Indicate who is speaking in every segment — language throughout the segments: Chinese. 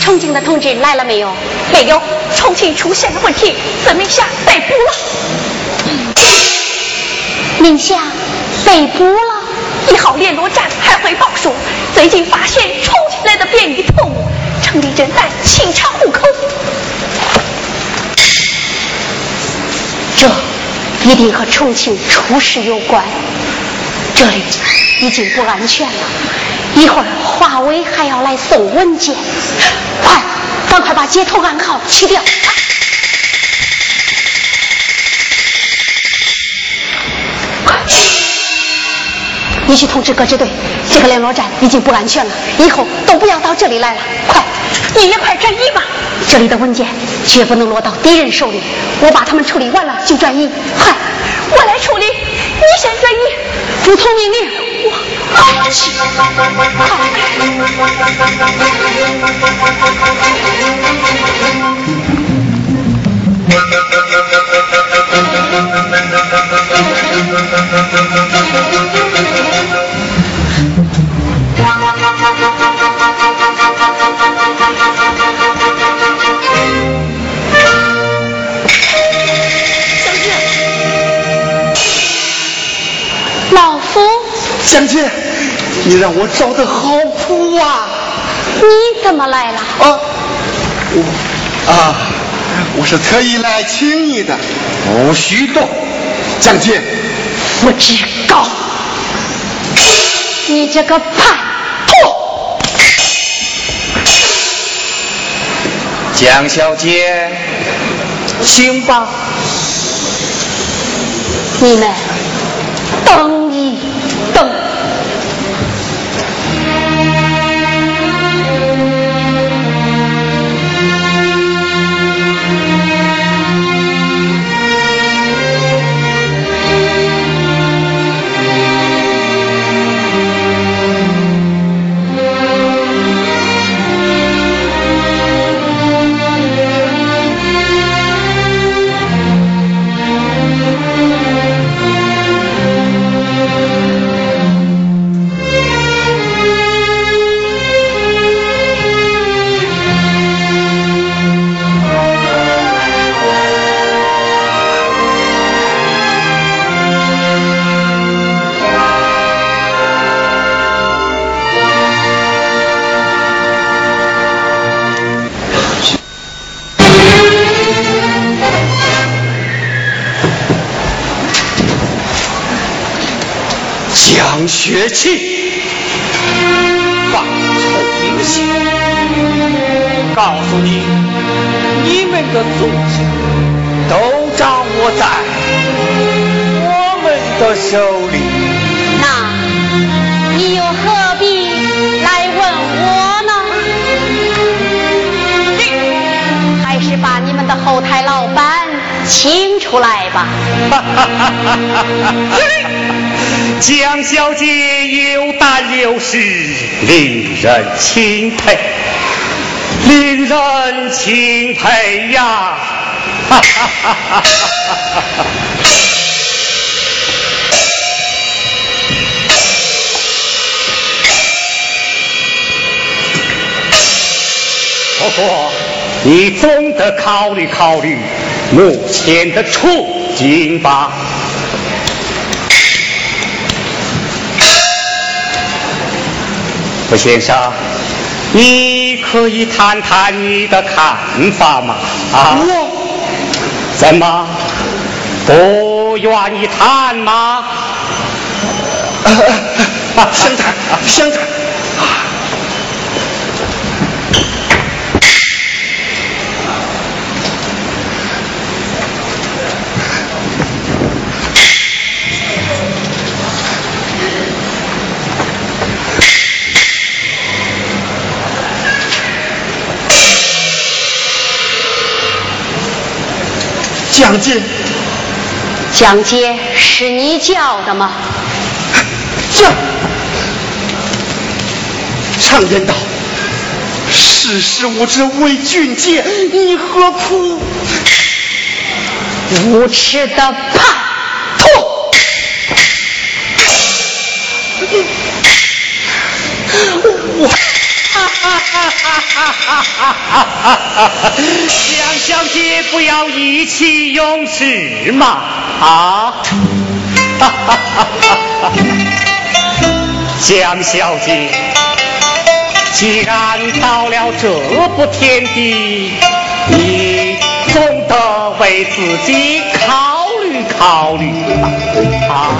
Speaker 1: 重庆的同志来了没有？
Speaker 2: 没有，重庆出现了问题，孙明霞被捕了。
Speaker 1: 明霞被捕了。
Speaker 2: 一号联络站还汇报说，最近发现重来的便衣特务，城里正在清查户口。
Speaker 1: 这一定和重庆出事有关。这里已经不安全了，一会儿华为还要来送文件。快，赶快把接头暗号去掉。你去通知各支队，这个联络站已经不安全了，以后都不要到这里来了。快，
Speaker 2: 你也快转移吧。
Speaker 1: 这里的文件绝不能落到敌人手里，我把他们处理完了就转移。快，
Speaker 2: 我来处理，你先转移。
Speaker 1: 服从命令。我快去！
Speaker 3: 江姐，你让我找的好苦啊！
Speaker 1: 你怎么来了？
Speaker 3: 啊，我啊，我是特意来请你的。不许动，将军！
Speaker 1: 我知告，你这个叛徒！
Speaker 4: 江小姐，请吧。
Speaker 1: 你们等。
Speaker 4: 江雪琪，放臭明星！告诉你，你们的足迹都掌握在我们的手里。
Speaker 1: 那你又何必来问我呢？你还是把你们的后台老板请出来吧。
Speaker 4: 江小姐有胆有识，令人钦佩，令人钦佩呀！哈哈哈哈哈哈！不过，你总得考虑考虑目前的处境吧。胡先生，你可以谈谈你的看法吗？啊？怎么不愿意谈吗？
Speaker 3: 想谈，想谈。江姐，
Speaker 1: 江姐是你叫的吗？
Speaker 3: 叫。常言道，识时务者为俊杰，你何苦
Speaker 5: 无耻的叛徒！
Speaker 4: 我，哈哈 哈！江小姐不要意气用事嘛啊！江小姐，既然到了这步田地，你总得为自己考虑考虑吧啊！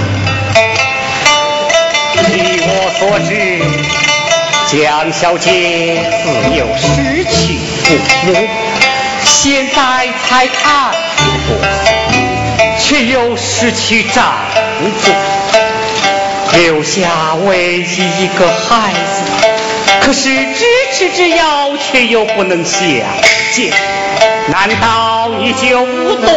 Speaker 4: 据我所知，江小姐自幼失去父母，现在才二十多岁，却又失去丈夫，留下唯一一个孩子。可是咫尺之遥，却又不能相见，难道你就无动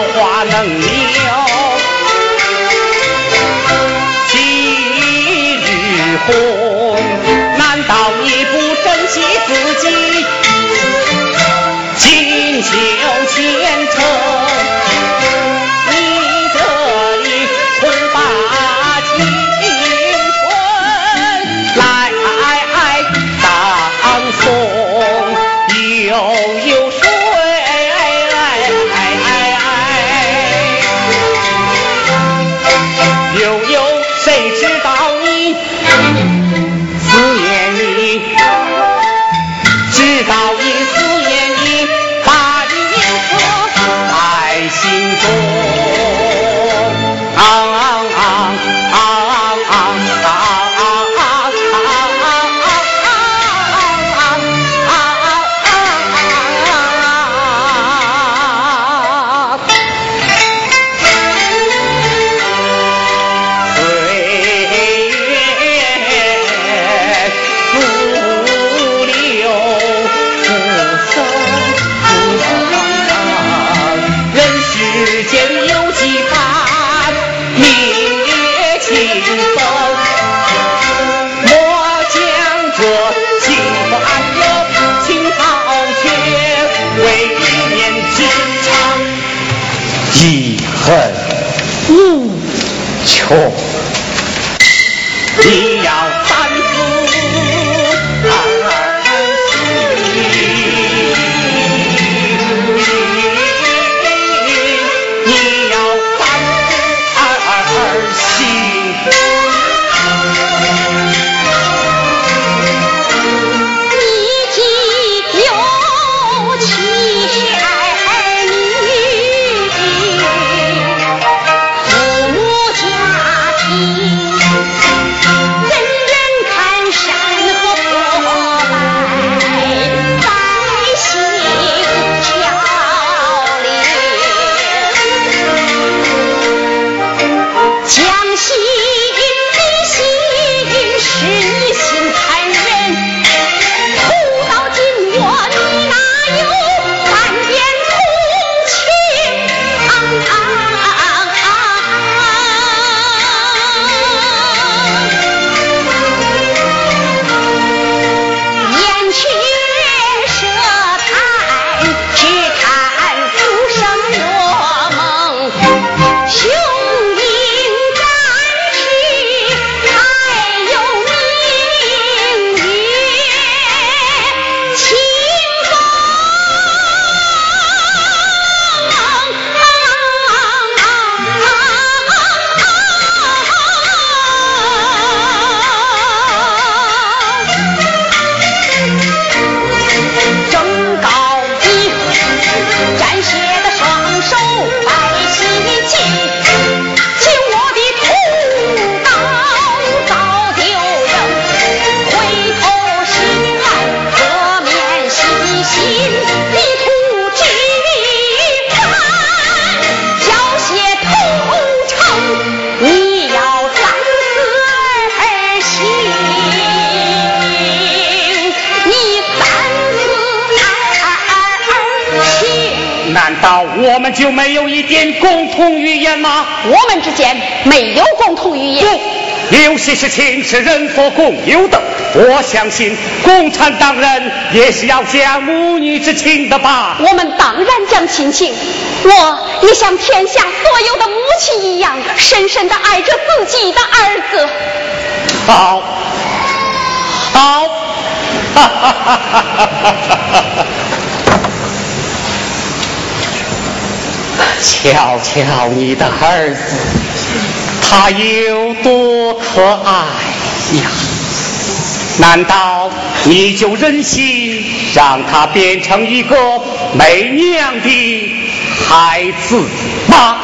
Speaker 4: 花能了。
Speaker 5: 几
Speaker 4: 日红难道你不珍惜自己？锦绣前程人
Speaker 1: 我们之间没有共同语言。
Speaker 4: 不，有些事情是人所共有的。我相信共产党人也是要讲母女之情的吧？
Speaker 1: 我们当然讲亲情，我也像天下所有的母亲一样，深深的爱着自己的儿子。
Speaker 4: 好，好，哈哈哈哈哈哈！瞧瞧你的儿子，他有多可爱呀！难道你就忍心让他变成一个没娘的孩子吗？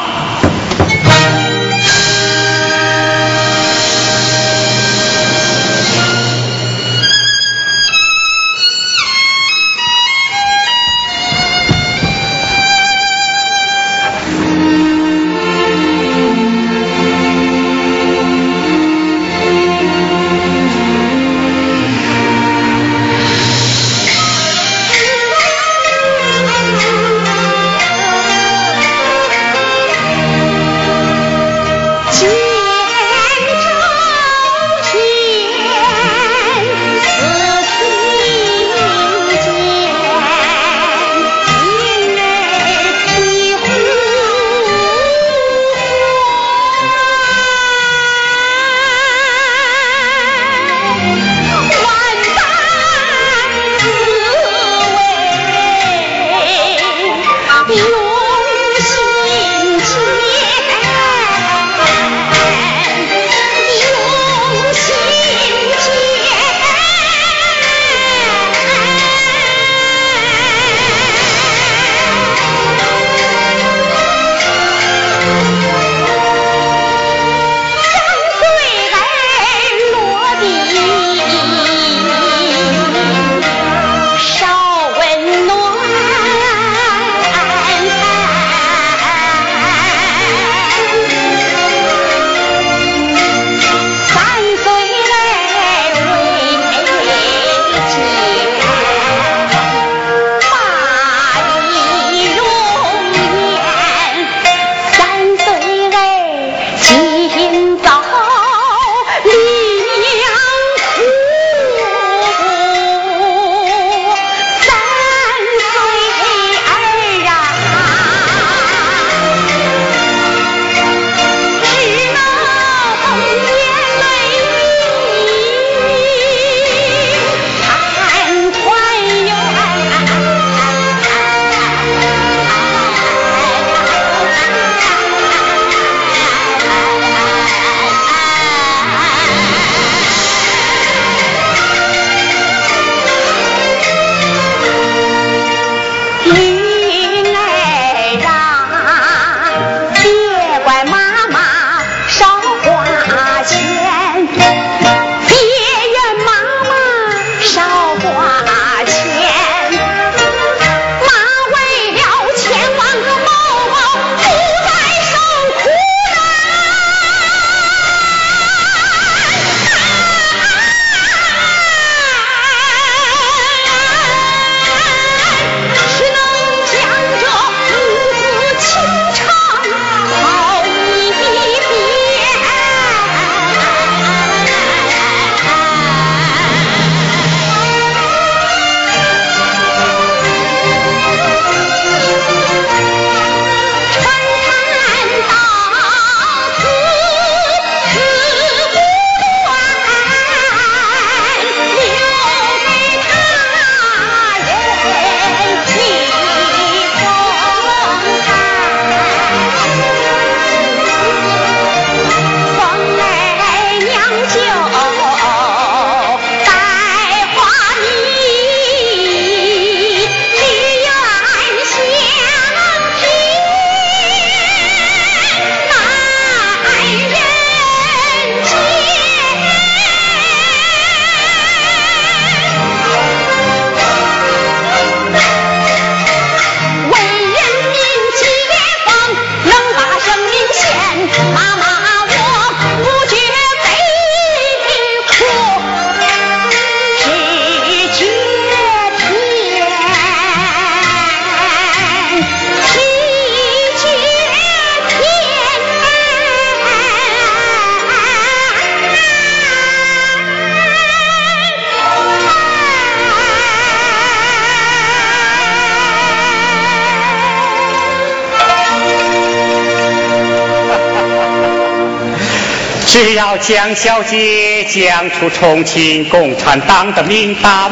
Speaker 4: 只要江小姐讲出重庆共产党的名单，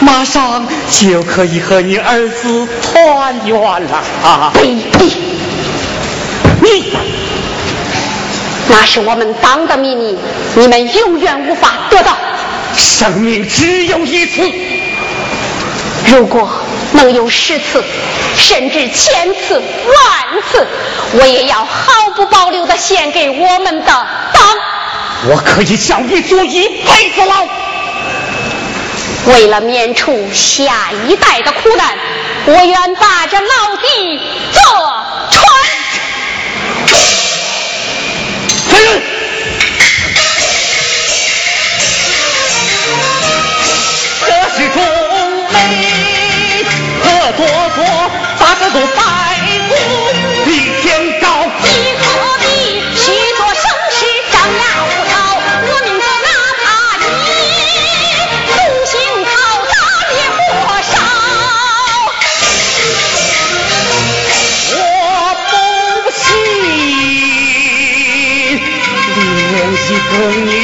Speaker 4: 马上就可以和你儿子团圆了啊！
Speaker 1: 呸呸！
Speaker 4: 你
Speaker 1: 那是我们党的秘密，你们永远无法得到。
Speaker 4: 生命只有一次，
Speaker 1: 如果能有十次，甚至千次、万次，我也要毫不保留的献给我们的党。
Speaker 4: 我可以向你坐一辈子牢。
Speaker 1: 为了免除下一代的苦难，我愿把这牢底坐穿。
Speaker 4: 这是中美和多多八个都白 con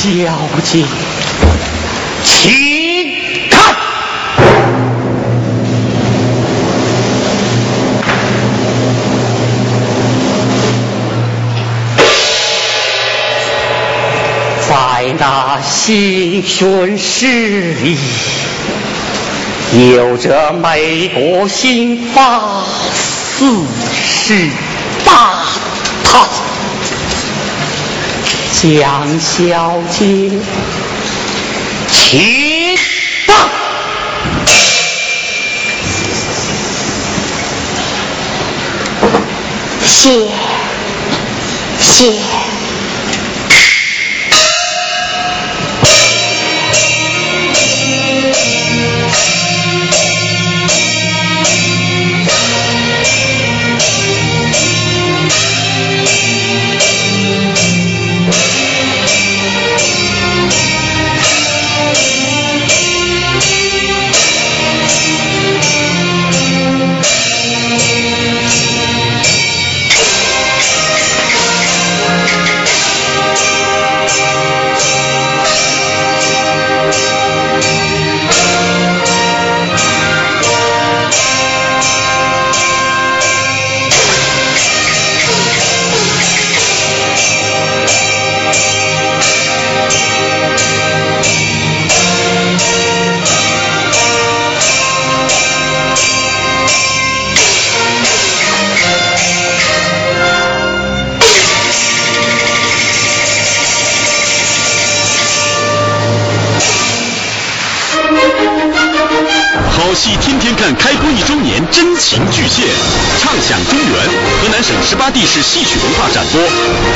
Speaker 4: 小姐，请看。在那新宣室里，有着美国刑法四十八条。江小姐，请放。
Speaker 1: 谢谢。
Speaker 6: 天天看开播一周年真情巨献，畅享中原，河南省十八地市戏曲文化展播。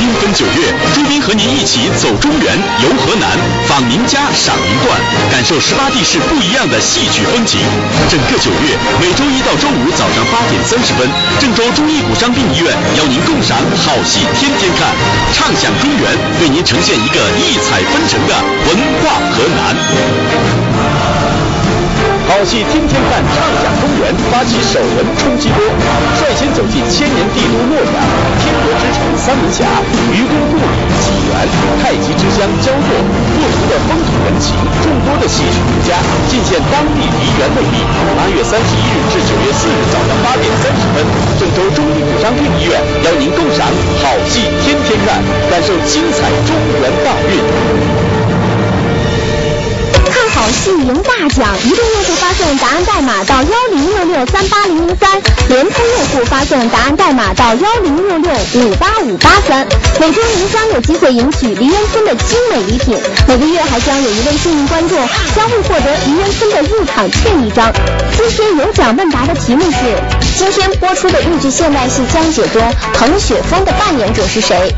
Speaker 6: 缤纷九月，朱斌和您一起走中原，游河南，访名家，赏名段，感受十八地市不一样的戏曲风情。整个九月，每周一到周五早上八点三十分，郑州中医骨伤病医院邀您共赏好戏天天看，畅享中原，为您呈现一个异彩纷呈的文化河南。好戏天天看，畅享中原，发起首轮冲击波，率先走进千年帝都洛阳，天国之城三门峡，愚公故里济源，太极之乡焦作，不同的风土人情，众多的戏曲名家，尽显当地梨园魅力。八月三十一日至九月四日早上八点三十分，郑州中医府商店医院邀您共赏好戏天天看，感受精彩中原大运。
Speaker 7: 好戏赢大奖，移动用户发送答案代码到幺零六六三八零零三，联通用户发送答案代码到幺零六六五八五八三。每周您将有机会赢取梨园村的精美礼品，每个月还将有一位幸运观众将会获得梨园村的入场券一张。今天有奖问答的题目是：今天播出的豫剧现代戏江姐中，滕雪峰的扮演者是谁？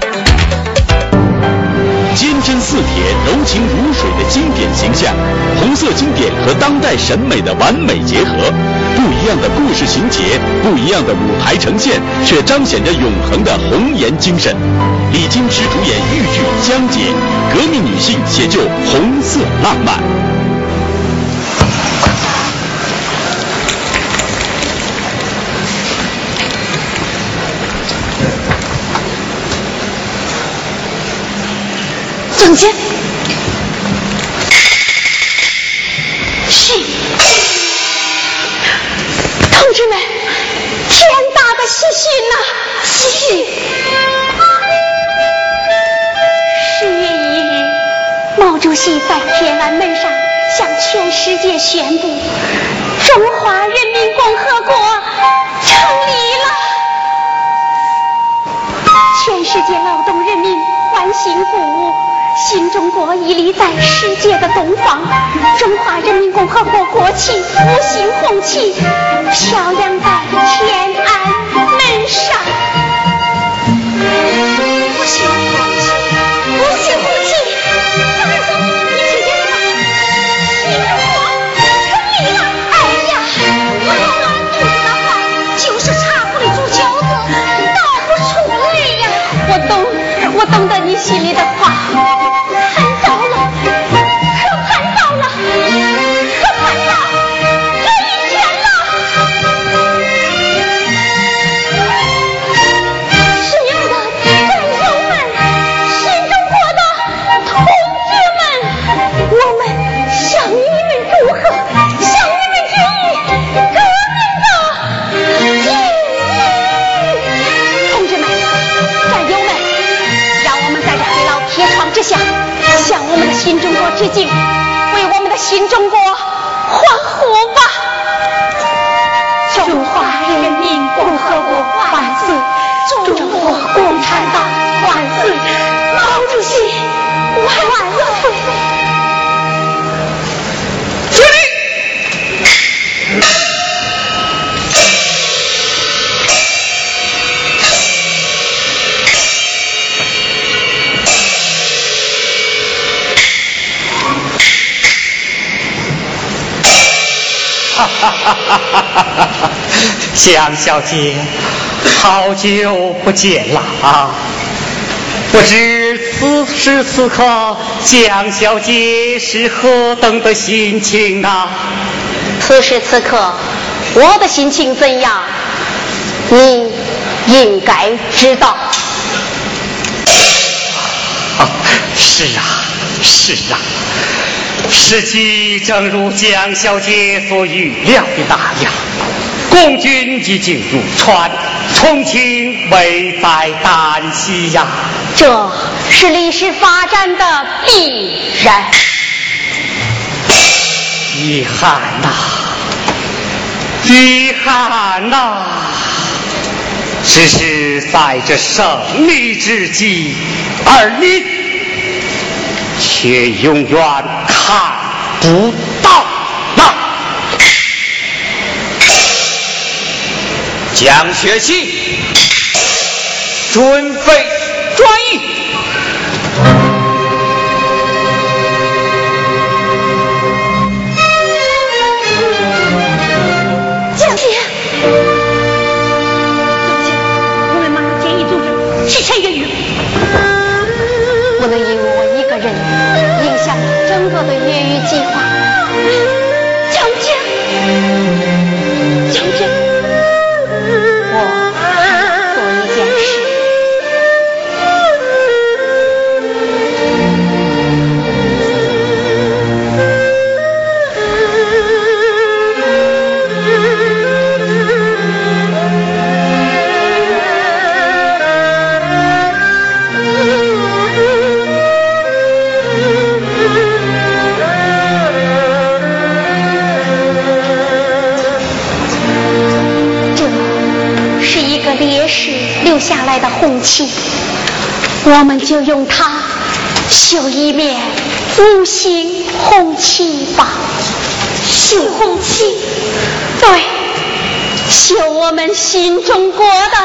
Speaker 6: 真似铁、柔情如水的经典形象，红色经典和当代审美的完美结合，不一样的故事情节，不一样的舞台呈现，却彰显着永恒的红颜精神。李金池主演豫剧《江姐》，革命女性写就红色浪漫。
Speaker 1: 总监，是同志们，天大的喜讯呐！喜讯！十月一日，毛主席在天安门上向全世界宣布，中华人民共和国成立了。全世界劳动人民欢欣鼓舞。新中国屹立在世界的东方，中华人民共和国国旗五星红旗飘扬在天安门上。五星我懂得你心里的话。
Speaker 4: 江小姐，好久不见了啊！不知此时此刻，江小姐是何等的心情啊？
Speaker 8: 此时此刻，我的心情怎样？你应该知道。
Speaker 4: 是啊，是啊。实际正如江小姐所预料的那样，共军已经入川，重庆危在旦夕呀！
Speaker 8: 这是历史发展的必然。
Speaker 4: 遗憾呐，遗憾呐！只是在这胜利之际，而你。却永远看不到那蒋学习准备转移。
Speaker 1: 红旗，我们就用它绣一面五星红旗吧。
Speaker 2: 绣红旗，
Speaker 1: 对，绣我们新中国的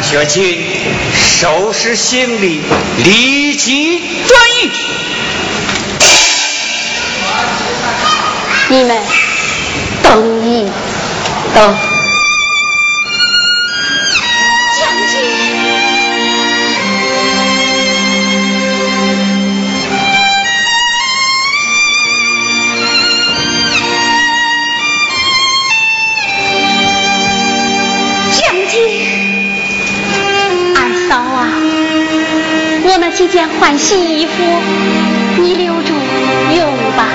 Speaker 4: 蒋学清收拾行李，立即转移。
Speaker 1: 你们等一等。换洗衣服，你留住用吧。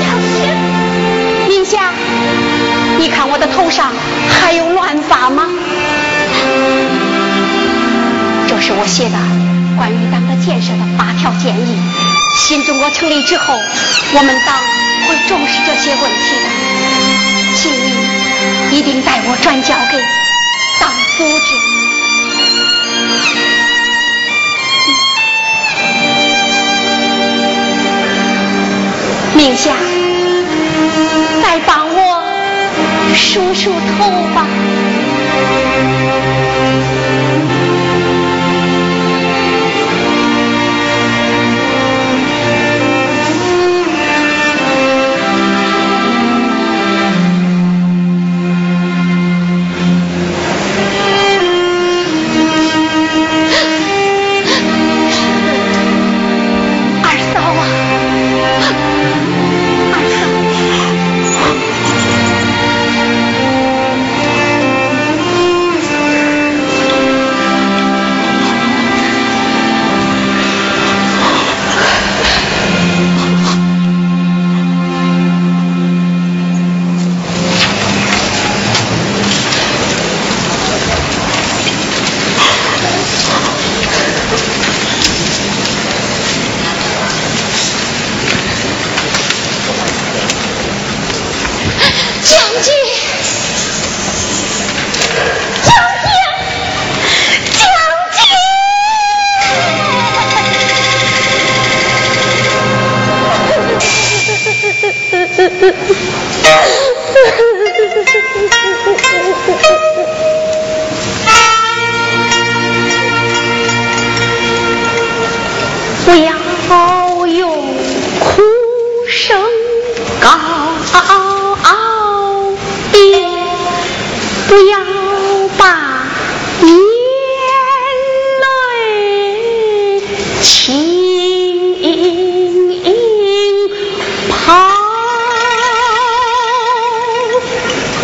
Speaker 2: 小姐，
Speaker 1: 明霞，你看我的头上还有乱发吗？这是我写的关于党的建设的八条建议。新中国成立之后，我们党会重视这些问题的，请你一定代我转交给党组织。殿下，再帮我梳梳头吧。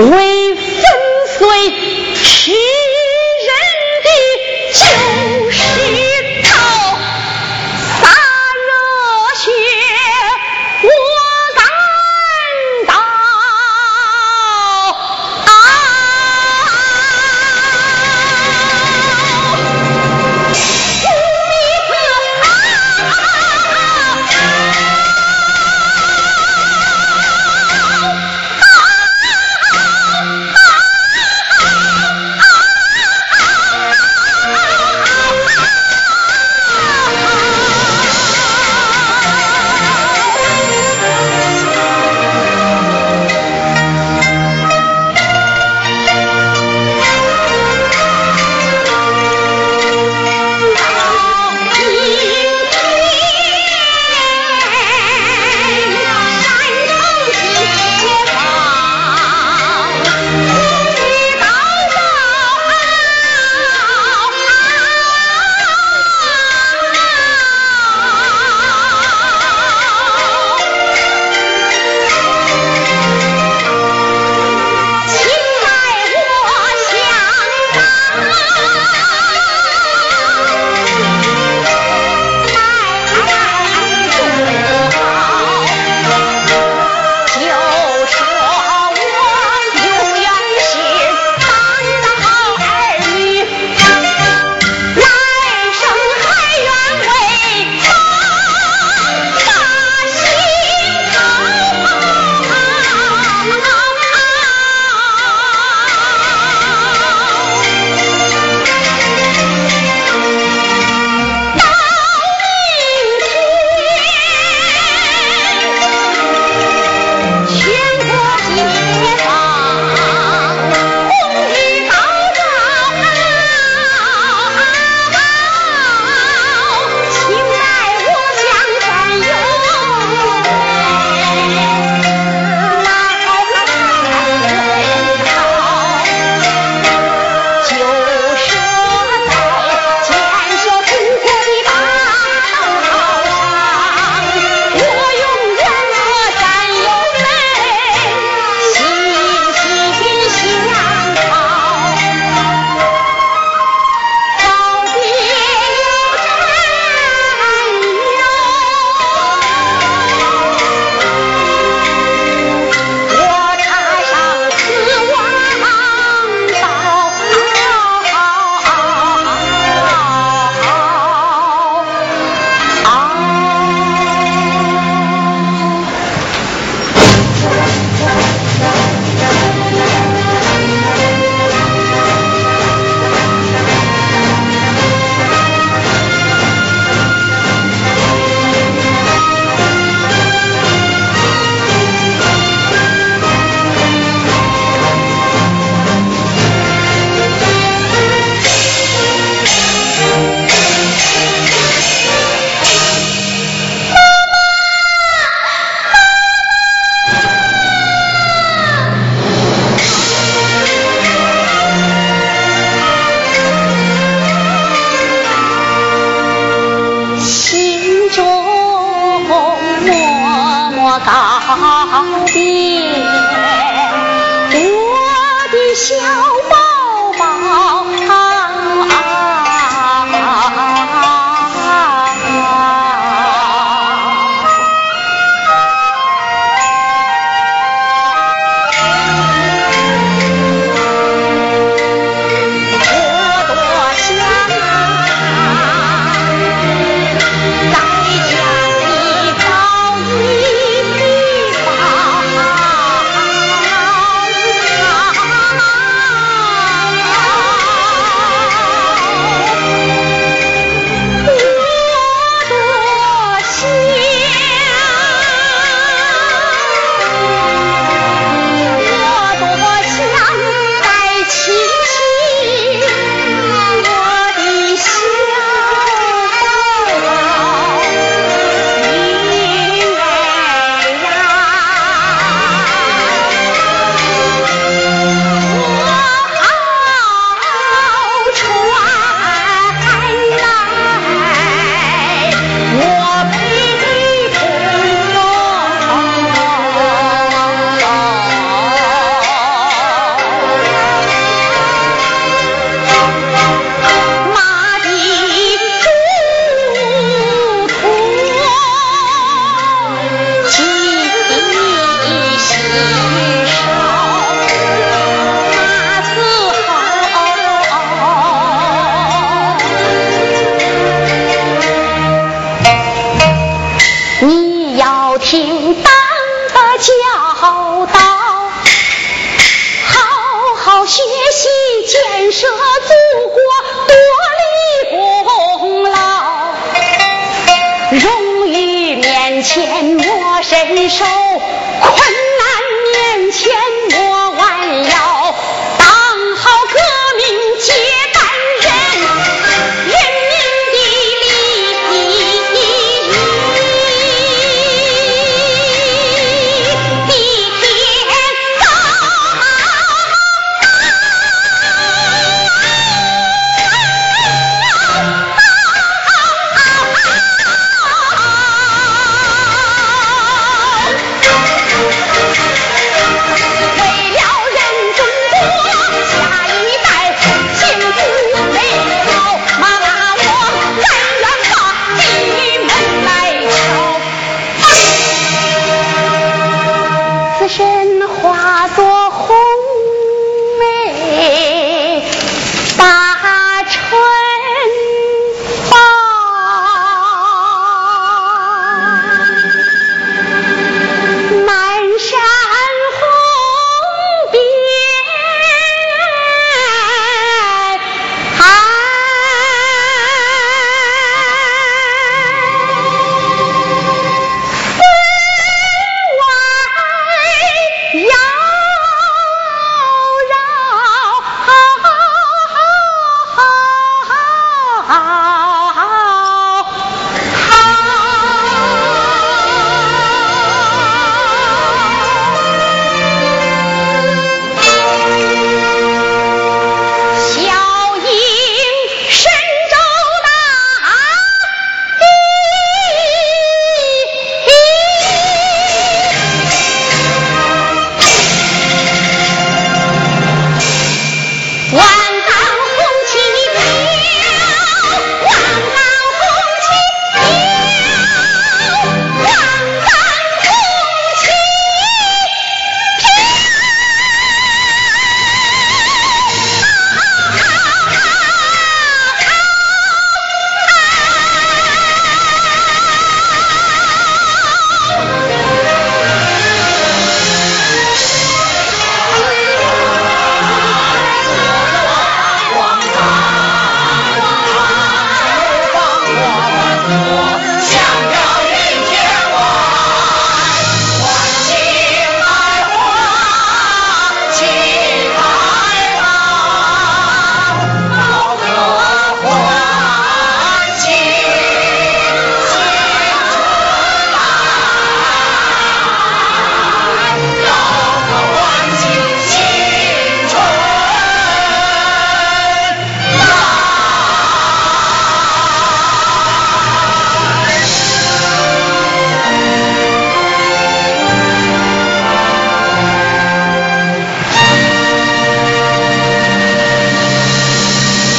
Speaker 1: way